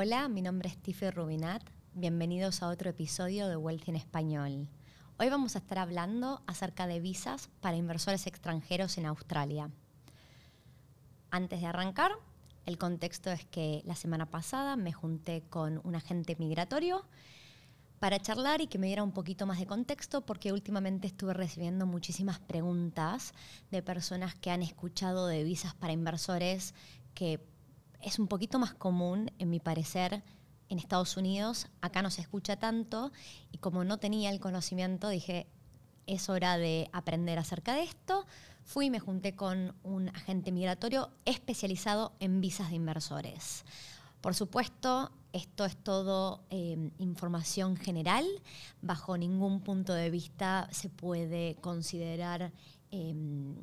Hola, mi nombre es Tiffy Rubinat. Bienvenidos a otro episodio de Wealth en Español. Hoy vamos a estar hablando acerca de visas para inversores extranjeros en Australia. Antes de arrancar, el contexto es que la semana pasada me junté con un agente migratorio para charlar y que me diera un poquito más de contexto porque últimamente estuve recibiendo muchísimas preguntas de personas que han escuchado de visas para inversores que es un poquito más común, en mi parecer, en Estados Unidos. Acá no se escucha tanto y como no tenía el conocimiento, dije, es hora de aprender acerca de esto. Fui y me junté con un agente migratorio especializado en visas de inversores. Por supuesto, esto es todo eh, información general. Bajo ningún punto de vista se puede considerar em,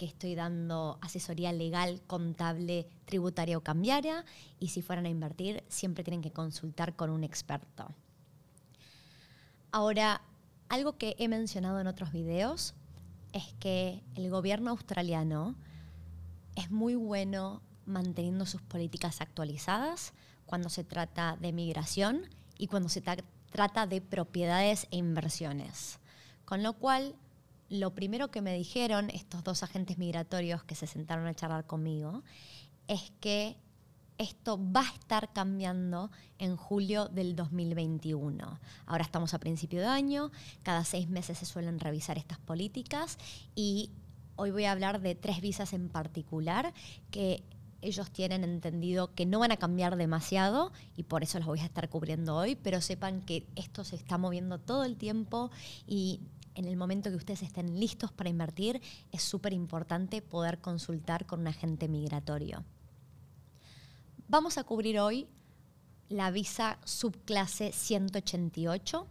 que estoy dando asesoría legal, contable, tributaria o cambiaria. Y si fueran a invertir, siempre tienen que consultar con un experto. Ahora, algo que he mencionado en otros videos es que el gobierno australiano es muy bueno manteniendo sus políticas actualizadas cuando se trata de migración y cuando se trata de propiedades e inversiones. Con lo cual, lo primero que me dijeron estos dos agentes migratorios que se sentaron a charlar conmigo es que esto va a estar cambiando en julio del 2021. Ahora estamos a principio de año, cada seis meses se suelen revisar estas políticas y hoy voy a hablar de tres visas en particular que ellos tienen entendido que no van a cambiar demasiado y por eso los voy a estar cubriendo hoy, pero sepan que esto se está moviendo todo el tiempo y en el momento que ustedes estén listos para invertir, es súper importante poder consultar con un agente migratorio. Vamos a cubrir hoy la visa subclase 188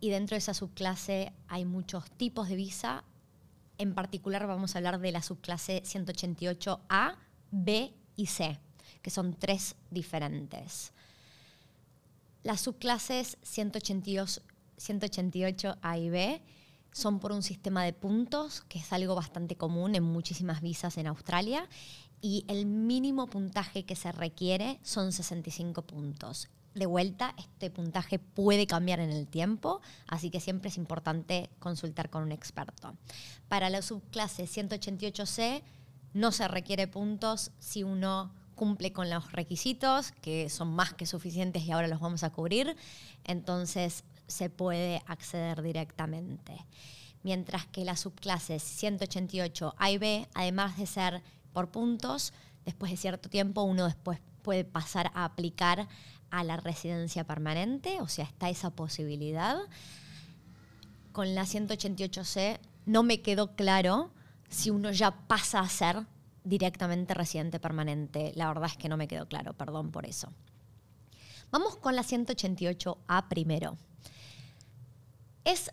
y dentro de esa subclase hay muchos tipos de visa. En particular vamos a hablar de la subclase 188A, B y C, que son tres diferentes. Las subclases 188, 188A y B son por un sistema de puntos, que es algo bastante común en muchísimas visas en Australia, y el mínimo puntaje que se requiere son 65 puntos. De vuelta, este puntaje puede cambiar en el tiempo, así que siempre es importante consultar con un experto. Para la subclase 188C no se requiere puntos si uno cumple con los requisitos, que son más que suficientes y ahora los vamos a cubrir. Entonces, se puede acceder directamente. Mientras que las subclases 188 A y B, además de ser por puntos, después de cierto tiempo uno después puede pasar a aplicar a la residencia permanente, o sea, está esa posibilidad. Con la 188C no me quedó claro si uno ya pasa a ser directamente residente permanente. La verdad es que no me quedó claro, perdón por eso. Vamos con la 188A primero es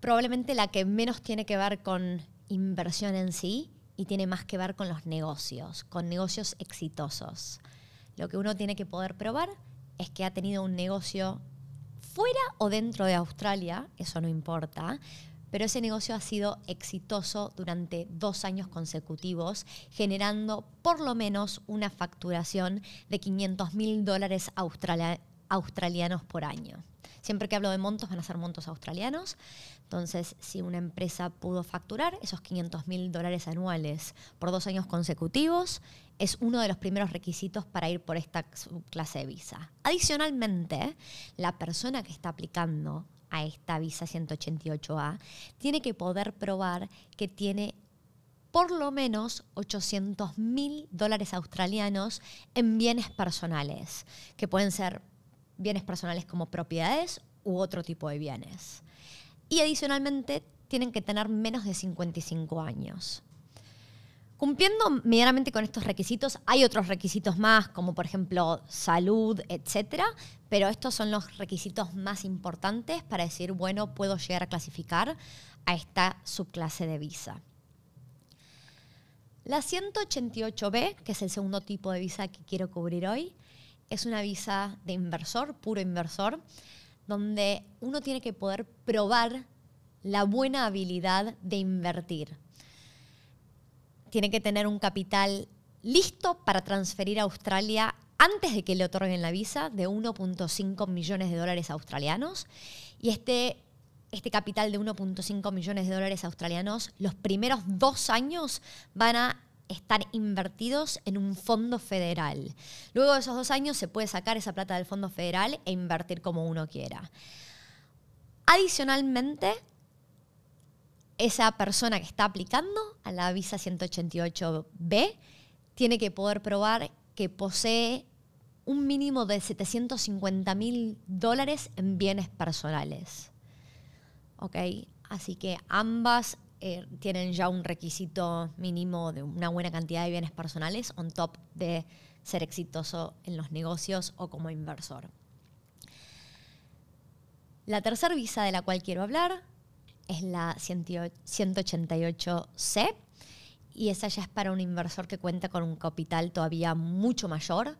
probablemente la que menos tiene que ver con inversión en sí y tiene más que ver con los negocios, con negocios exitosos. Lo que uno tiene que poder probar es que ha tenido un negocio fuera o dentro de Australia, eso no importa, pero ese negocio ha sido exitoso durante dos años consecutivos, generando por lo menos una facturación de 500 mil dólares australianos por año. Siempre que hablo de montos van a ser montos australianos. Entonces, si una empresa pudo facturar esos 500 mil dólares anuales por dos años consecutivos, es uno de los primeros requisitos para ir por esta clase de visa. Adicionalmente, la persona que está aplicando a esta visa 188A tiene que poder probar que tiene por lo menos 800 mil dólares australianos en bienes personales, que pueden ser bienes personales como propiedades u otro tipo de bienes. Y adicionalmente tienen que tener menos de 55 años. Cumpliendo medianamente con estos requisitos, hay otros requisitos más, como por ejemplo salud, etcétera, pero estos son los requisitos más importantes para decir, bueno, puedo llegar a clasificar a esta subclase de visa. La 188B, que es el segundo tipo de visa que quiero cubrir hoy, es una visa de inversor, puro inversor, donde uno tiene que poder probar la buena habilidad de invertir. Tiene que tener un capital listo para transferir a Australia antes de que le otorguen la visa de 1.5 millones de dólares australianos. Y este, este capital de 1.5 millones de dólares australianos, los primeros dos años van a estar invertidos en un fondo federal. Luego de esos dos años se puede sacar esa plata del fondo federal e invertir como uno quiera. Adicionalmente, esa persona que está aplicando a la visa 188B tiene que poder probar que posee un mínimo de 750 mil dólares en bienes personales. ¿Ok? Así que ambas eh, tienen ya un requisito mínimo de una buena cantidad de bienes personales on top de ser exitoso en los negocios o como inversor. La tercera visa de la cual quiero hablar es la 188C y esa ya es para un inversor que cuenta con un capital todavía mucho mayor.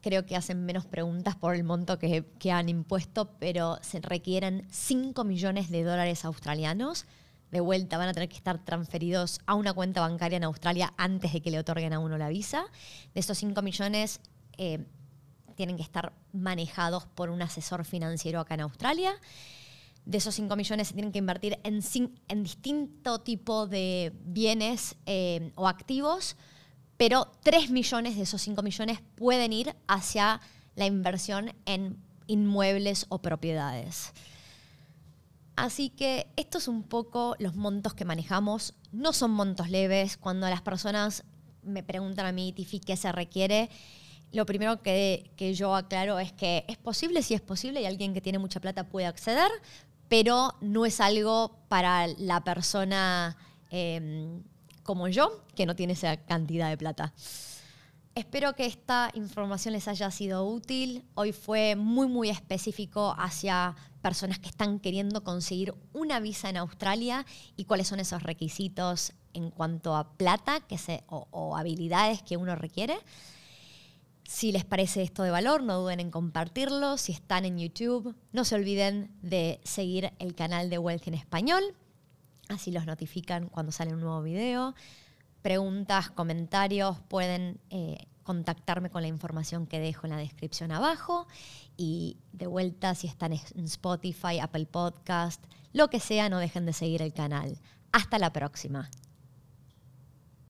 Creo que hacen menos preguntas por el monto que, han impuesto, pero se requieren 5 millones de dólares australianos. De vuelta van a tener que estar transferidos a una cuenta bancaria en Australia antes de que le otorguen a uno la visa. De esos 5 millones eh, tienen que estar manejados por un asesor financiero acá en Australia de esos 5 millones se tienen que invertir en, distinto tipo de bienes eh, o activos, pero 3 millones de esos 5 millones pueden ir hacia la inversión en inmuebles o propiedades. Así que estos son un poco los montos que manejamos. No son montos leves. Cuando las personas me preguntan a mí, Tifi, ¿qué se requiere? Lo primero que, yo aclaro es que es posible, si es posible, y alguien que tiene mucha plata puede acceder, pero no es algo para la persona em, como yo, que no tiene esa cantidad de plata. Espero que esta información les haya sido útil. Hoy fue muy, muy específico hacia personas que están queriendo conseguir una visa en Australia y cuáles son esos requisitos en cuanto a plata que se, o habilidades que uno requiere. Si les parece esto de valor, no duden en compartirlo. Si están en YouTube, no se olviden de seguir el canal de Wealth en español. Así los notifican cuando sale un nuevo video. Preguntas, comentarios, pueden eh, contactarme con la información que dejo en la descripción abajo. Y de vuelta, si están en Spotify, Apple Podcast, lo que sea, no dejen de seguir el canal. Hasta la próxima.